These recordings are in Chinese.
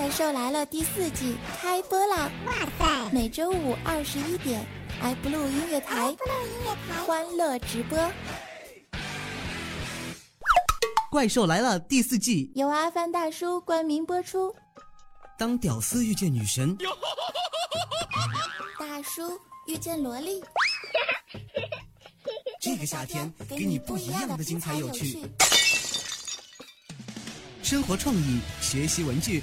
怪兽来了第四季开播啦！哇塞，每周五二十一点，iBlue 音乐台，欢乐直播。怪兽来了第四季，由阿凡大叔冠名播出。当屌丝遇见女神，大叔遇见萝莉，这个夏天给你不一样的精彩有趣。生活创意，学习文具，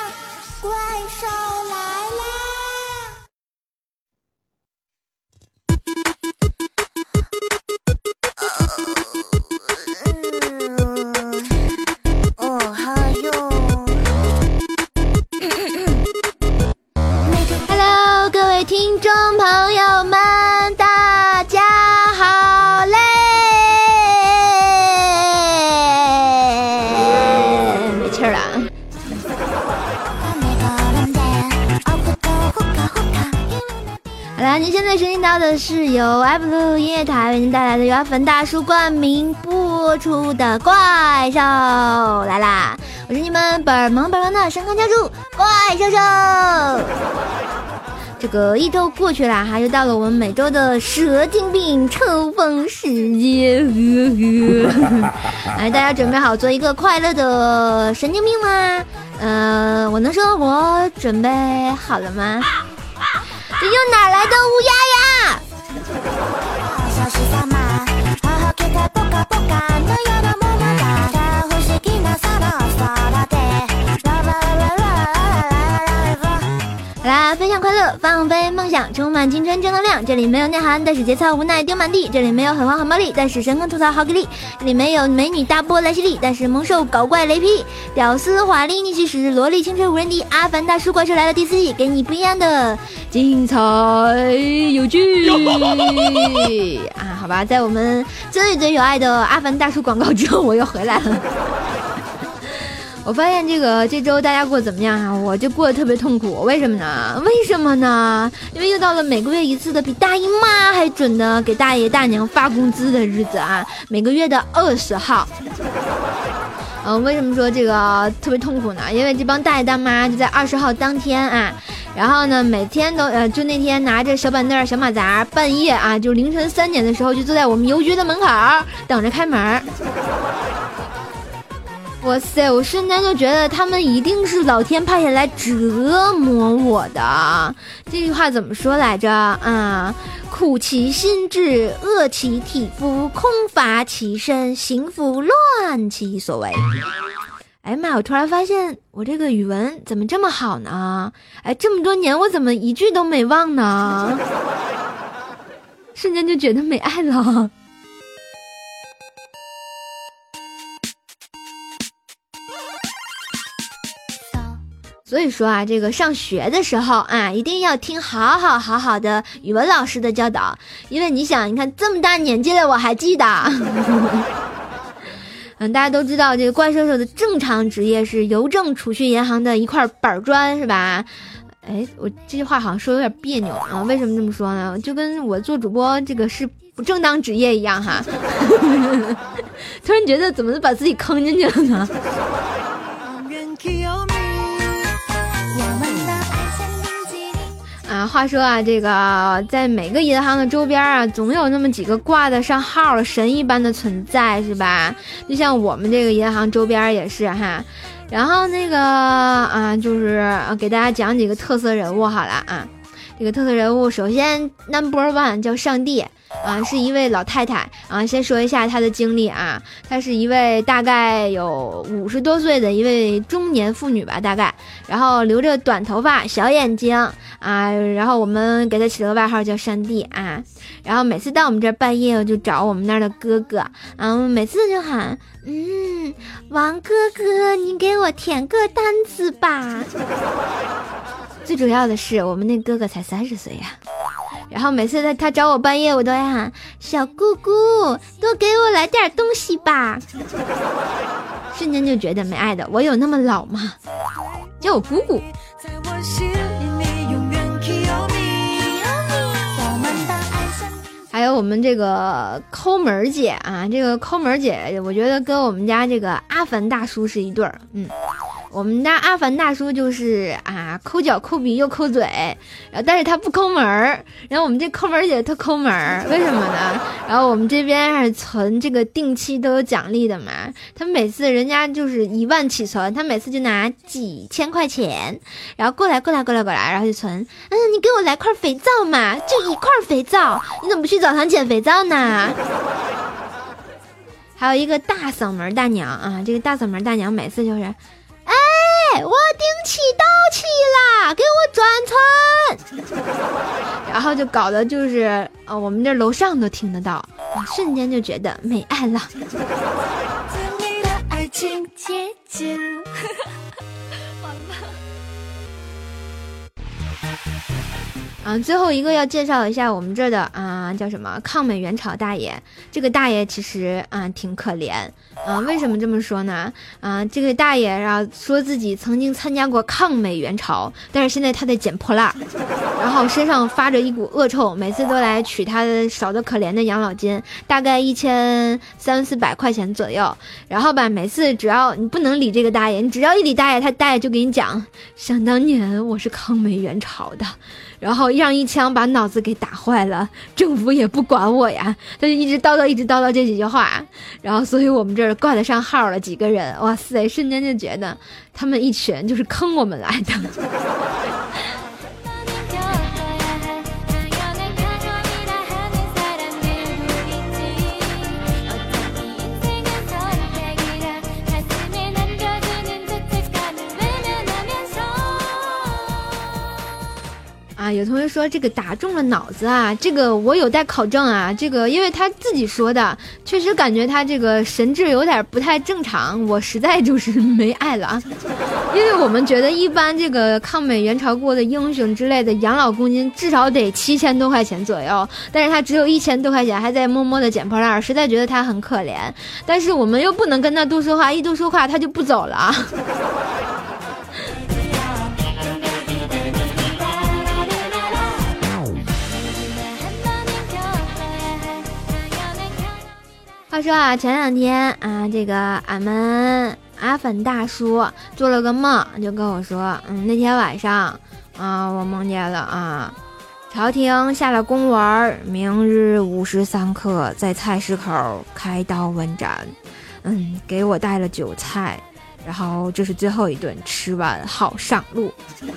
是由 Apple 音乐台为您带来的由阿粉大叔冠名播出的怪兽来啦！我是你们本萌本萌的神坑教主怪兽兽。这个一周过去了哈，又到了我们每周的蛇精病抽风时间。来，大家准备好做一个快乐的神经病吗？呃，我能说我准备好了吗？这又哪来的乌鸦呀？来分享快乐，放飞梦想，充满青春正能量。这里没有内涵，但是节操无奈丢满地。这里没有狠话狠暴力，但是神坑吐槽好给力。这里没有美女大波来袭力，但是萌兽搞怪雷劈。屌丝华丽逆袭时，萝莉青春无人敌。阿凡大叔怪兽来了第四季，给你不一样的精彩有趣啊！好吧，在我们最最有爱的阿凡大叔广告之后，我又回来了。我发现这个这周大家过得怎么样啊？我就过得特别痛苦，为什么呢？为什么呢？因为又到了每个月一次的比大姨妈还准的给大爷大娘发工资的日子啊！每个月的二十号。嗯，为什么说这个特别痛苦呢？因为这帮大爷大妈就在二十号当天啊，然后呢每天都呃就那天拿着小板凳小马扎，半夜啊就凌晨三点的时候就坐在我们邮局的门口等着开门。哇塞！我瞬间就觉得他们一定是老天派下来折磨我的。这句话怎么说来着？啊，苦其心志，饿其体肤，空乏其身，行拂乱其所为。哎呀妈！我突然发现我这个语文怎么这么好呢？哎，这么多年我怎么一句都没忘呢？瞬间就觉得没爱了。所以说啊，这个上学的时候啊，一定要听好好好好的语文老师的教导，因为你想，你看这么大年纪了，我还记得。嗯，大家都知道这个怪兽兽的正常职业是邮政储蓄银行的一块板砖，是吧？哎，我这句话好像说有点别扭啊，为什么这么说呢？就跟我做主播这个是不正当职业一样哈。突然觉得怎么把自己坑进去了呢？话说啊，这个在每个银行的周边啊，总有那么几个挂得上号神一般的存在，是吧？就像我们这个银行周边也是哈。然后那个啊，就是给大家讲几个特色人物好了啊。这个特色人物，首先 number one 叫上帝。啊，是一位老太太啊。先说一下她的经历啊，她是一位大概有五十多岁的一位中年妇女吧，大概，然后留着短头发，小眼睛啊，然后我们给她起了个外号叫山地啊。然后每次到我们这儿半夜，我就找我们那儿的哥哥啊，每次就喊，嗯，王哥哥，你给我填个单子吧。最主要的是，我们那哥哥才三十岁呀。然后每次他他找我半夜，我都喊小姑姑，多给我来点东西吧。瞬间就觉得没爱的。我有那么老吗？叫我姑姑。还有我们这个抠门姐啊，这个抠门姐，我觉得跟我们家这个阿凡大叔是一对儿，嗯。我们家阿凡大叔就是啊，抠脚、抠鼻又抠嘴，然后但是他不抠门儿。然后我们这抠门姐特抠门儿，为什么呢？然后我们这边是存这个定期都有奖励的嘛，他每次人家就是一万起存，他每次就拿几千块钱，然后过来过来过来过来，然后就存。嗯，你给我来块肥皂嘛，就一块肥皂，你怎么不去澡堂捡肥皂呢？还有一个大嗓门大娘啊，这个大嗓门大娘每次就是。哎，我顶起到期啦，给我转存。然后就搞得就是，呃，我们这楼上都听得到，瞬间就觉得没爱了。嗯，最后一个要介绍一下我们这儿的啊，叫什么抗美援朝大爷。这个大爷其实啊挺可怜，啊，为什么这么说呢？啊，这个大爷啊说自己曾经参加过抗美援朝，但是现在他在捡破烂，然后身上发着一股恶臭，每次都来取他的少的可怜的养老金，大概一千三四百块钱左右。然后吧，每次只要你不能理这个大爷，你只要一理大爷，他大爷就给你讲，想当年我是抗美援朝的。然后让一枪把脑子给打坏了，政府也不管我呀，他就一直叨叨，一直叨叨这几句话。然后，所以我们这儿挂得上号了几个人，哇塞，瞬间就觉得他们一群就是坑我们来的。有同学说这个打中了脑子啊，这个我有待考证啊。这个因为他自己说的，确实感觉他这个神智有点不太正常。我实在就是 没爱了啊，因为我们觉得一般这个抗美援朝过的英雄之类的养老公金至少得七千多块钱左右，但是他只有一千多块钱，还在默默的捡破烂，实在觉得他很可怜。但是我们又不能跟他多说话，一多说话他就不走了。话说啊，前两天啊，这个俺们阿粉大叔做了个梦，就跟我说，嗯，那天晚上啊，我梦见了啊，朝廷下了公文，明日午时三刻在菜市口开刀问斩，嗯，给我带了酒菜，然后这是最后一顿，吃完好上路。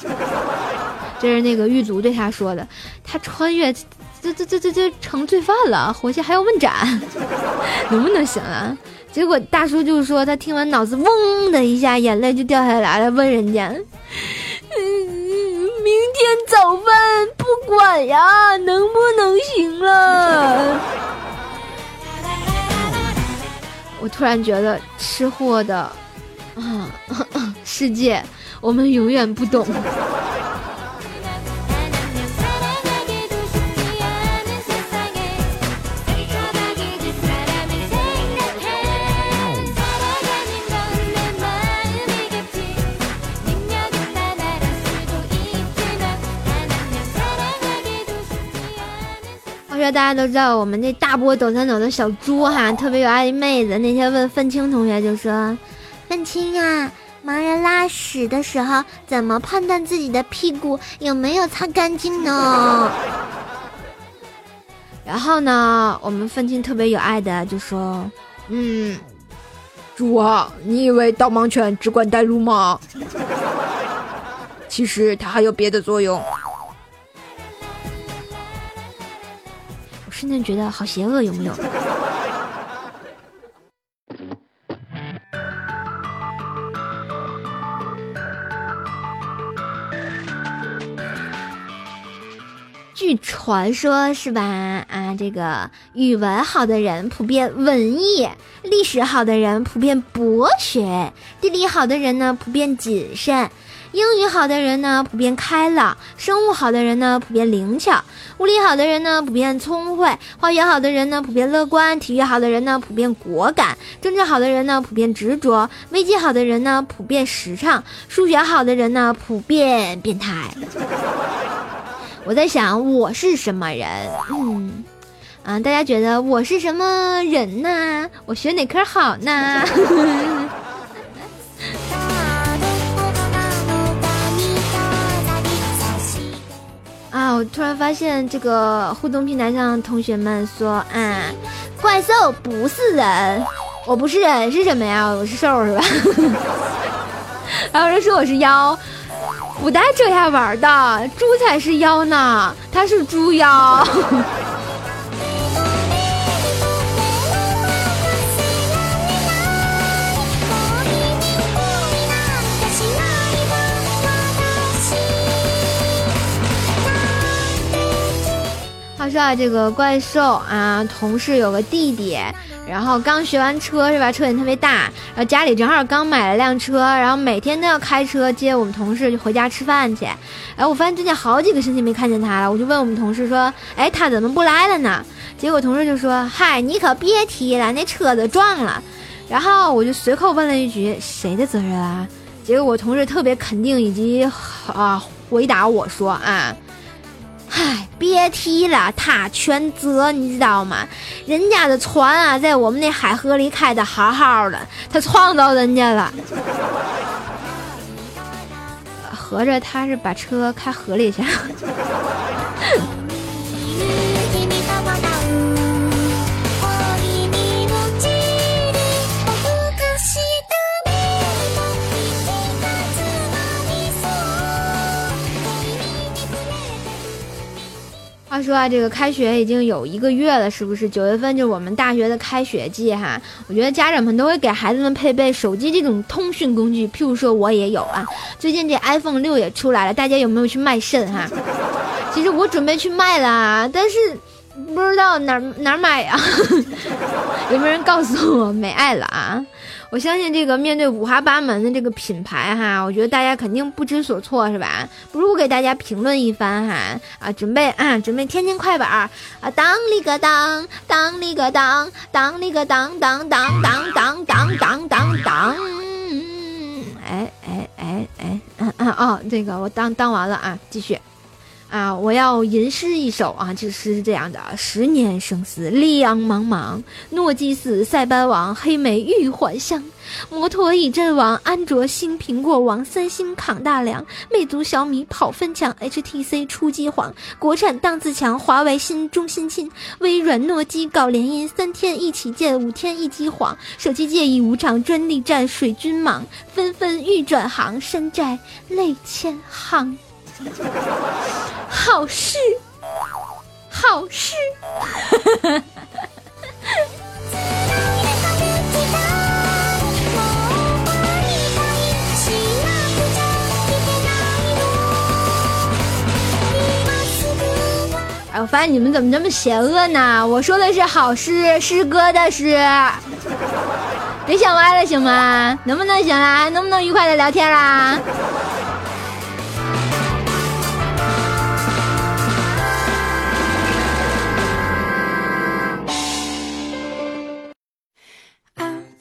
这是那个狱卒对他说的，他穿越。这这这这这成罪犯了，回去还要问斩，能不能行啊？结果大叔就说他听完脑子嗡的一下，眼泪就掉下来了，问人家：“，明天早饭不管呀，能不能行了？” 我突然觉得吃货的 世界，我们永远不懂。大家都知道，我们这大波抖三抖的小猪哈，特别有爱的妹子。那天问愤青同学就说：“愤青啊，盲人拉屎的时候怎么判断自己的屁股有没有擦干净呢？” 然后呢，我们愤青特别有爱的就说：“嗯，猪啊，你以为导盲犬只管带路吗？其实它还有别的作用。”真的觉得好邪恶，有没有？据传说是吧？啊，这个语文好的人普遍文艺，历史好的人普遍博学，地理好的人呢普遍谨慎。英语好的人呢，普遍开朗；生物好的人呢，普遍灵巧；物理好的人呢，普遍聪慧；化学好的人呢，普遍乐观；体育好的人呢，普遍果敢；政治好的人呢，普遍执着；微机好的人呢，普遍实畅；数学好的人呢，普遍变态。我在想，我是什么人？嗯，啊，大家觉得我是什么人呢？我学哪科好呢？我突然发现这个互动平台上同学们说，啊，怪兽不是人，我不是人是什么呀？我是兽是吧？还有人说我是妖，不带这样玩的，猪才是妖呢，他是猪妖。他说啊，这个怪兽啊，同事有个弟弟，然后刚学完车是吧？车也特别大，然后家里正好刚买了辆车，然后每天都要开车接我们同事就回家吃饭去。哎，我发现最近好几个星期没看见他了，我就问我们同事说，哎，他怎么不来了呢？结果同事就说，嗨，你可别提了，那车子撞了。然后我就随口问了一句，谁的责任啊？结果我同事特别肯定以及啊回答我说啊。唉，别提了，他全责，你知道吗？人家的船啊，在我们那海河里开的好好的，他撞到人家了。合着他是把车开河里去了。话说啊，这个开学已经有一个月了，是不是？九月份就是我们大学的开学季哈。我觉得家长们都会给孩子们配备手机这种通讯工具，譬如说我也有啊。最近这 iPhone 六也出来了，大家有没有去卖肾哈？其实我准备去卖了，但是不知道哪哪买呀？有没有人告诉我没爱了啊？我相信这个面对五花八门的这个品牌哈，我觉得大家肯定不知所措是吧？不如给大家评论一番哈啊，准备啊，准备天津快板啊，当里个当，当里个当，当里个当当当当当当当当当，哎哎哎哎，嗯嗯哦，这个我当当完了啊，继续。啊！我要吟诗一首啊！这诗是这样的：十年生死两茫茫，诺基斯塞班王，黑莓玉环香，摩托已阵亡，安卓新苹果王，三星扛大梁，魅族小米跑分强，HTC 出机皇，国产档次强，华为新中心亲，微软诺基搞联姻，三天一起见，五天一机皇，手机界已无常，专利战水军忙，纷纷欲转行，山寨泪千行。好事，好事。哎，我发现你们怎么这么邪恶呢？我说的是好诗，诗歌的诗。别想歪了，行吗？能不能行啊？能不能愉快的聊天啦？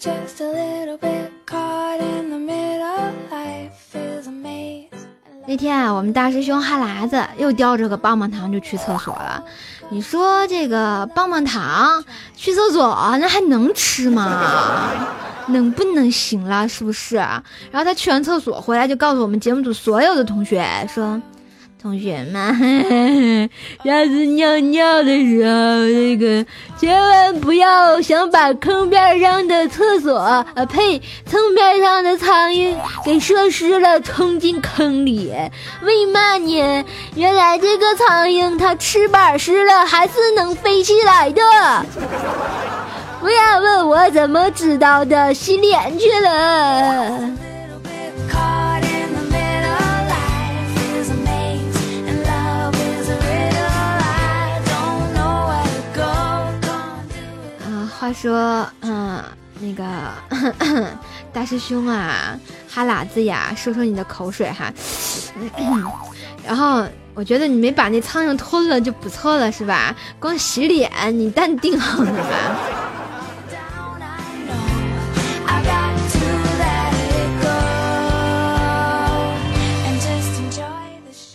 Just a little bit caught in the middle life is a maze 那天啊，我们大师兄哈喇子又叼着个棒棒糖就去厕所了。你说这个棒棒糖去厕所那还能吃吗？能不能行了？是不是？然后他去完厕所回来就告诉我们节目组所有的同学说。同学们，下次尿尿的时候，那个千万不要想把坑边上的厕所啊呸，坑边上的苍蝇给射湿了，冲进坑里。为嘛呢？原来这个苍蝇它翅膀湿了，还是能飞起来的。不要问我怎么知道的，洗脸去了。话说，嗯，那个 大师兄啊，哈喇子呀，说说你的口水哈。然后我觉得你没把那苍蝇吞了就不错了，是吧？光洗脸，你淡定好了吧？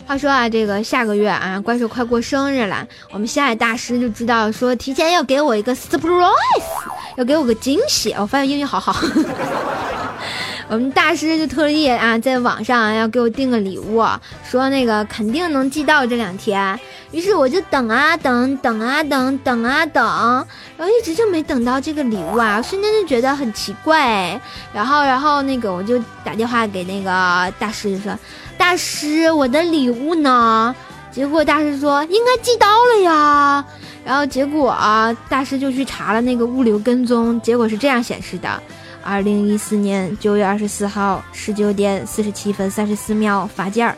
话说啊，这个下个月啊，怪兽快过生日了，我们心爱大师就知道说提前要给我一个 surprise，要给我个惊喜。我发现英语好好。我们大师就特意啊，在网上要给我订个礼物，说那个肯定能寄到这两天。于是我就等啊等，等啊等，等啊等，然后一直就没等到这个礼物啊，瞬间就觉得很奇怪。然后，然后那个我就打电话给那个大师，就说：“大师，我的礼物呢？”结果大师说：“应该寄到了呀。”然后结果啊，大师就去查了那个物流跟踪，结果是这样显示的。二零一四年九月二十四号十九点四十七分三十四秒发件儿。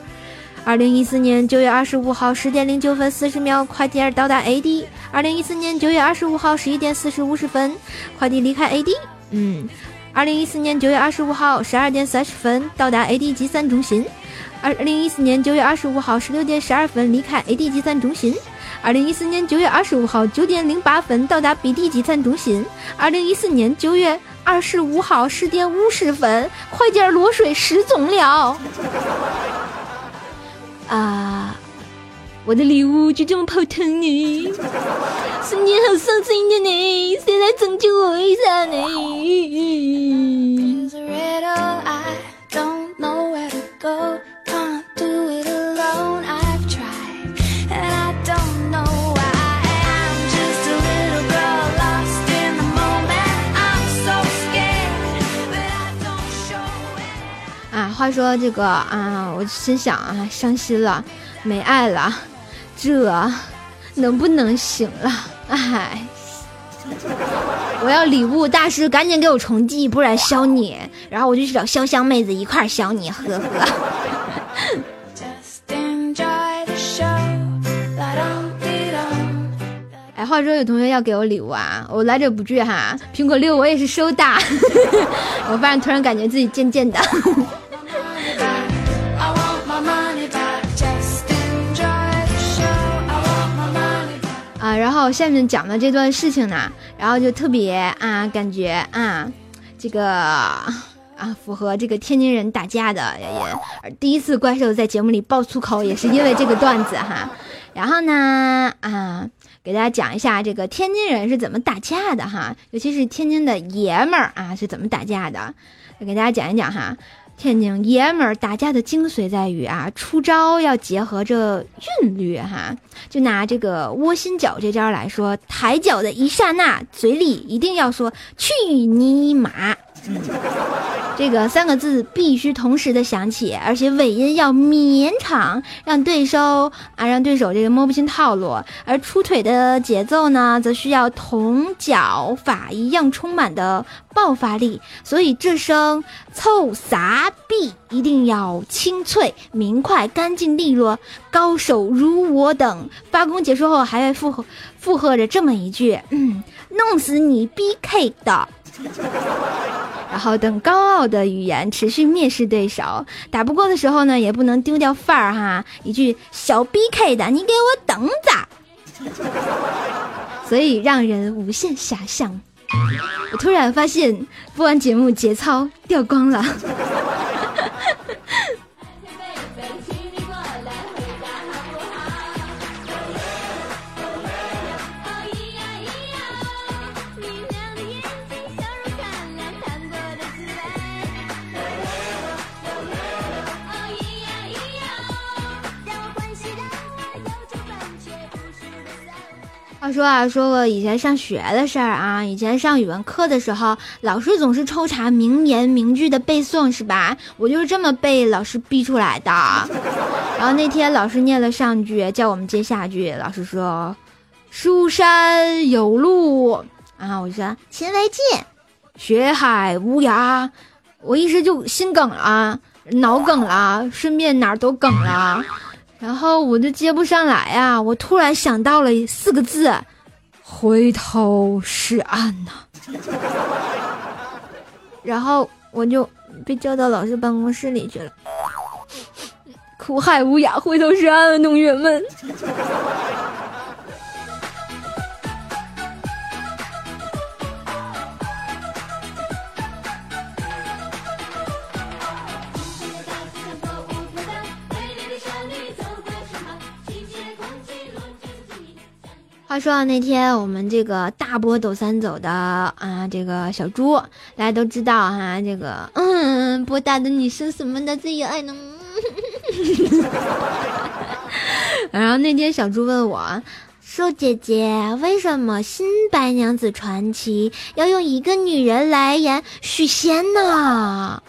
二零一四年九月二十五号十点零九分四十秒，快件到达 AD。二零一四年九月二十五号十一点四十五十分，快递离开 AD。嗯，二零一四年九月二十五号十二点三十分到达 AD 集散中心。二零一四年九月二十五号十六点十二分离开 AD 集散中心。二零一四年九月二十五号九点零八分到达 BD 集散中心。二零一四年九月。二十五号十点五十分，快点落水失踪了。啊，我的礼物就这么泡汤呢？瞬间好伤心的呢，谁来拯救我一下呢？说这个啊，我心想啊，伤心了，没爱了，这能不能行了？哎，我要礼物，大师赶紧给我重寄，不然削你。然后我就去找潇湘妹子一块削你，呵呵。哎，话说有同学要给我礼物啊，我来者不拒哈。苹果六我也是收的，我发现突然感觉自己贱贱的。然后下面讲的这段事情呢，然后就特别啊，感觉啊，这个啊符合这个天津人打架的也第一次怪兽在节目里爆粗口，也是因为这个段子哈。然后呢啊，给大家讲一下这个天津人是怎么打架的哈，尤其是天津的爷们儿啊是怎么打架的，给大家讲一讲哈。天津爷们儿打架的精髓在于啊，出招要结合着韵律哈。就拿这个窝心脚这招来说，抬脚的一刹那，嘴里一定要说“去你妈”。这个三个字必须同时的响起，而且尾音要绵长，让对手啊，让对手这个摸不清套路。而出腿的节奏呢，则需要同脚法一样充满的爆发力。所以这声臭傻逼一定要清脆、明快、干净利落。高手如我等，发功结束后还会附和附和着这么一句：“嗯，弄死你 BK 的。”然后等高傲的语言持续蔑视对手，打不过的时候呢，也不能丢掉范儿哈。一句小 B K 的，你给我等着。所以让人无限遐想。我突然发现，播完节目节操掉光了。说啊，说个以前上学的事儿啊。以前上语文课的时候，老师总是抽查名言名句的背诵，是吧？我就是这么被老师逼出来的。然后那天老师念了上句，叫我们接下句。老师说：“书山有路啊。”我说：“勤为进，学海无涯。”我一时就心梗了，脑梗了，顺便哪儿都梗了。然后我就接不上来呀！我突然想到了四个字：回头是岸呐。然后我就被叫到老师办公室里去了。苦海无涯，回头是岸，同学们。话说那天我们这个大波抖三走的啊，这个小猪，大家都知道哈，这个嗯，波大的女生什么的最有爱呢。然后那天小猪问我，瘦姐姐，为什么新白娘子传奇要用一个女人来演许仙呢？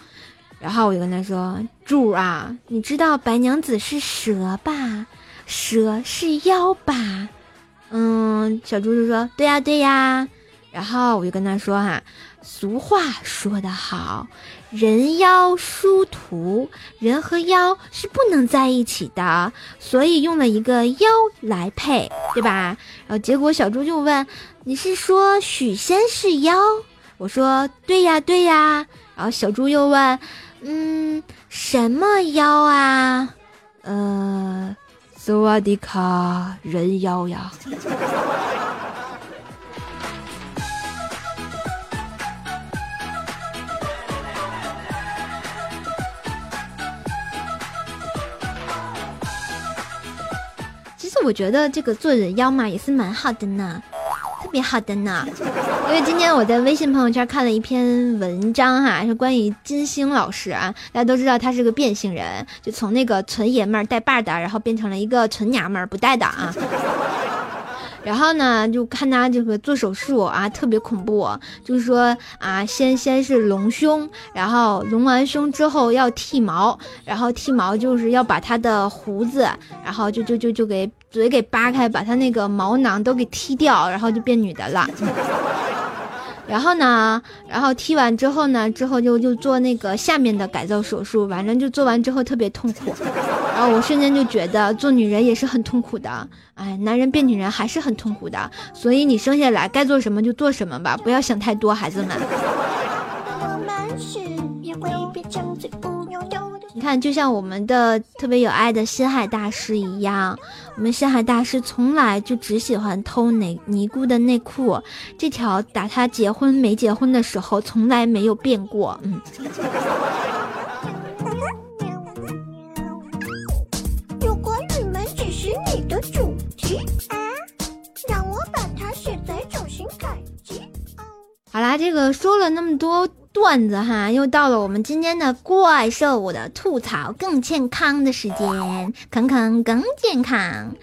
然后我就跟他说，猪啊，你知道白娘子是蛇吧？蛇是妖吧？嗯，小猪就说：“对呀，对呀。”然后我就跟他说：“哈，俗话说得好，人妖殊途，人和妖是不能在一起的，所以用了一个妖来配，对吧？”然后结果小猪就问：“你是说许仙是妖？”我说：“对呀，对呀。”然后小猪又问：“嗯，什么妖啊？”呃。萨瓦迪卡人妖呀！其实我觉得这个做人妖嘛也是蛮好的呢。别好的呢，因为今天我在微信朋友圈看了一篇文章哈，是关于金星老师啊。大家都知道他是个变性人，就从那个纯爷们儿带把的，然后变成了一个纯娘们儿不带的啊。然后呢，就看他这个做手术啊，特别恐怖，就是说啊，先先是隆胸，然后隆完胸之后要剃毛，然后剃毛就是要把他的胡子，然后就就就就给嘴给扒开，把他那个毛囊都给剃掉，然后就变女的了。然后呢，然后踢完之后呢，之后就就做那个下面的改造手术，反正就做完之后特别痛苦。我瞬间就觉得做女人也是很痛苦的，哎，男人变女人还是很痛苦的。所以你生下来该做什么就做什么吧，不要想太多，孩子们。你看，就像我们的特别有爱的心海大师一样，我们心海大师从来就只喜欢偷尼尼姑的内裤，这条打他结婚没结婚的时候从来没有变过。嗯。好啦，这个说了那么多。段子哈，又到了我们今天的怪兽的吐槽更健康的时间，坑坑更健康。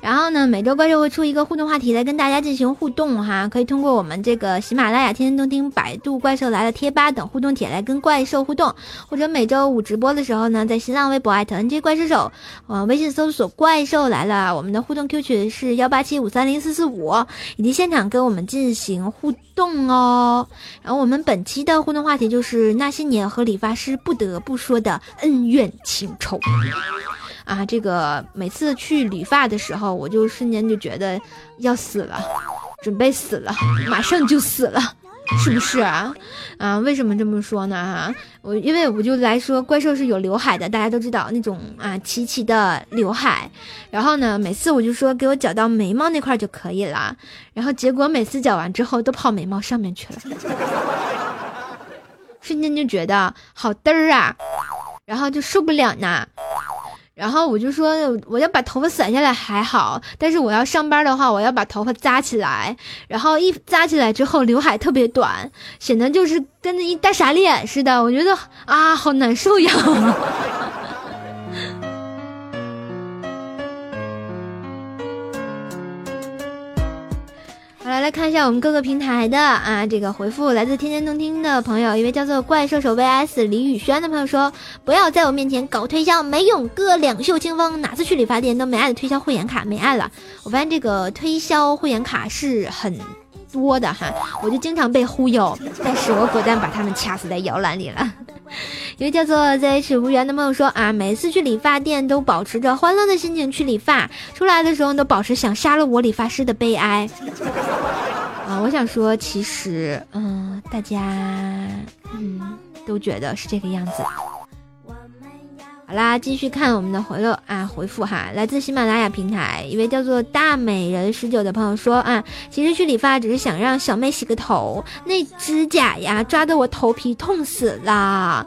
然后呢，每周怪兽会出一个互动话题来跟大家进行互动哈，可以通过我们这个喜马拉雅、天天动听、百度怪兽来了贴吧等互动帖来跟怪兽互动，或者每周五直播的时候呢，在新浪微博艾特 NJ 怪兽手，呃，微信搜索怪兽来了，我们的互动 Q 群是幺八七五三零四四五，以及现场跟我们进行互动哦。然后我们本期的互动话题就是那些年和理发师不得不说的恩怨情仇。啊，这个每次去理发的时候，我就瞬间就觉得要死了，准备死了，马上就死了，是不是啊？啊，为什么这么说呢？哈，我因为我就来说，怪兽是有刘海的，大家都知道那种啊齐齐的刘海。然后呢，每次我就说给我绞到眉毛那块就可以了，然后结果每次绞完之后都跑眉毛上面去了，瞬间就觉得好嘚儿啊，然后就受不了呢。然后我就说，我要把头发散下来还好，但是我要上班的话，我要把头发扎起来。然后一扎起来之后，刘海特别短，显得就是跟那一大傻脸似的。我觉得啊，好难受呀。来看一下我们各个平台的啊，这个回复来自天天动听的朋友，一位叫做怪兽手 VS 李宇轩的朋友说：“不要在我面前搞推销，没用，哥两袖清风，哪次去理发店都没爱的推销会员卡，没爱了。我发现这个推销会员卡是很多的哈，我就经常被忽悠，但是我果断把他们掐死在摇篮里了。”一位叫做 ZH 无缘的朋友说啊，每次去理发店都保持着欢乐的心情去理发，出来的时候都保持想杀了我理发师的悲哀。啊，我想说，其实，嗯，大家嗯都觉得是这个样子。好啦，继续看我们的回乐啊回复哈，来自喜马拉雅平台一位叫做大美人十九的朋友说啊，其实去理发只是想让小妹洗个头，那指甲呀抓得我头皮痛死了。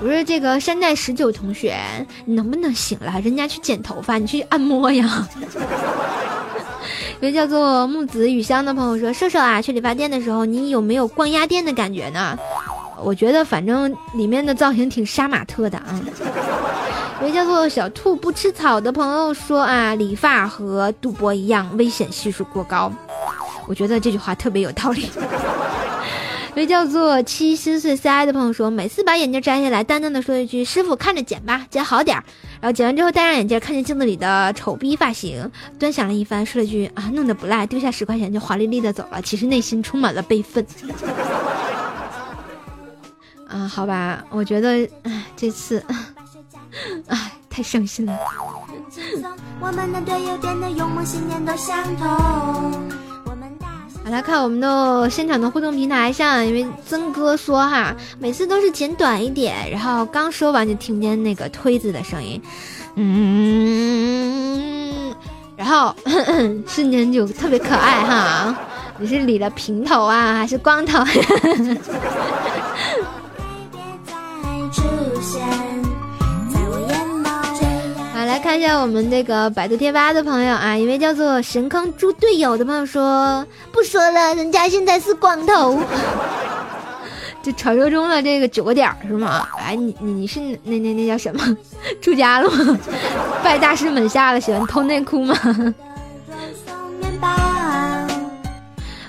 不是这个山寨十九同学，你能不能行了？人家去剪头发，你去按摩呀。一位叫做木子雨香的朋友说，瘦瘦啊，去理发店的时候，你有没有逛鸭店的感觉呢？我觉得反正里面的造型挺杀马特的啊。一位叫做小兔不吃草的朋友说啊，理发和赌博一样，危险系数过高。我觉得这句话特别有道理。一位叫做七心碎 CI 的朋友说，每次把眼镜摘下来，淡淡的说一句：“师傅看着剪吧，剪好点儿。”然后剪完之后戴上眼镜，看见镜子里的丑逼发型，端详了一番，说了句：“啊，弄得不赖。”丢下十块钱就华丽丽的走了，其实内心充满了悲愤。啊，好吧，我觉得，唉，这次，唉，太伤心了。好来看我们的现场的互动平台上，因为曾哥说哈，每次都是剪短一点，然后刚说完就听见那个推子的声音，嗯，然后瞬间就特别可爱哈。你是理了平头啊，还是光头？看一下我们这个百度贴吧的朋友啊，一位叫做神坑猪队友的朋友说：“不说了，人家现在是光头。”就传说中的这个九个点是吗？哎，你你你是那那那叫什么？出家了吗？拜大师门下了？喜欢偷内裤吗？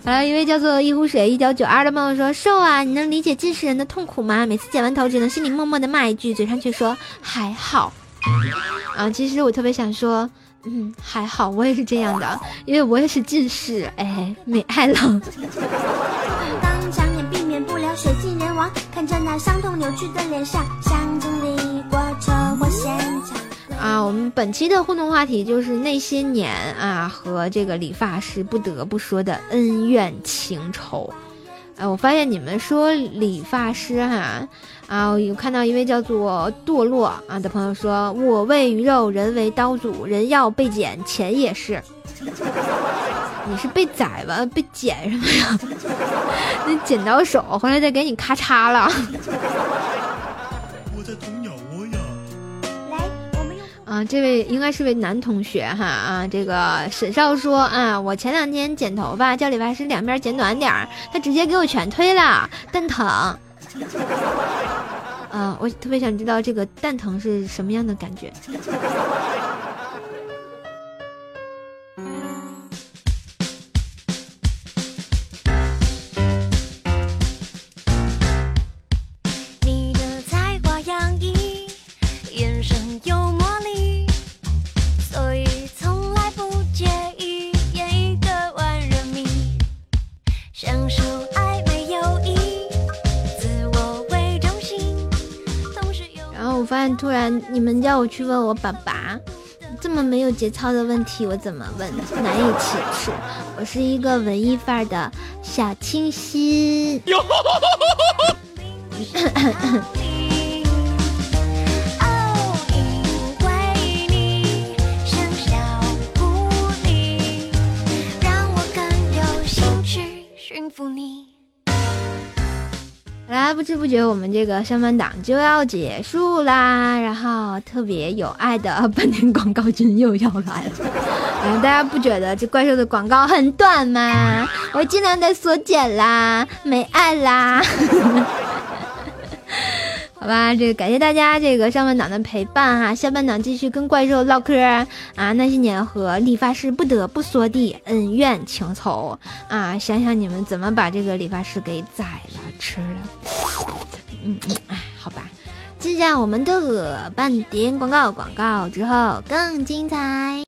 好了，一位叫做一壶水一九九二的朋友说：“瘦啊，你能理解近视人的痛苦吗？每次剪完头，只能心里默默的骂一句，嘴上却说还好。啊，其实我特别想说，嗯，还好，我也是这样的，因为我也是近视，哎，没爱了水浸人亡。看着那伤痛扭曲的脸上，像经历过车祸现场。”啊，我们本期的互动话题就是那些年啊和这个理发师不得不说的恩怨情仇。哎，我发现你们说理发师哈啊，有看到一位叫做堕落啊的朋友说：“我为鱼肉，人为刀俎，人要被剪，钱也是。”你是被宰吧？被剪什么呀？那剪刀手回来再给你咔嚓了。啊，这位应该是位男同学哈啊，这个沈少说啊，我前两天剪头发，叫理发师两边剪短点儿，他直接给我全推了，蛋疼。啊，我特别想知道这个蛋疼是什么样的感觉。我去问我爸爸，这么没有节操的问题，我怎么问？难以启齿。我是一个文艺范儿的小清新。来，不知不觉我们这个上班党就要结束啦，然后特别有爱的半年广告君又要来了。嗯，大家不觉得这怪兽的广告很短吗？我尽量的缩减啦，没爱啦。好吧，这个感谢大家这个上半档的陪伴哈，下半档继续跟怪兽唠嗑啊，那些年和理发师不得不说的恩怨情仇啊，想想你们怎么把这个理发师给宰了吃了，嗯嗯，哎，好吧，接下来我们的半点广告，广告之后更精彩。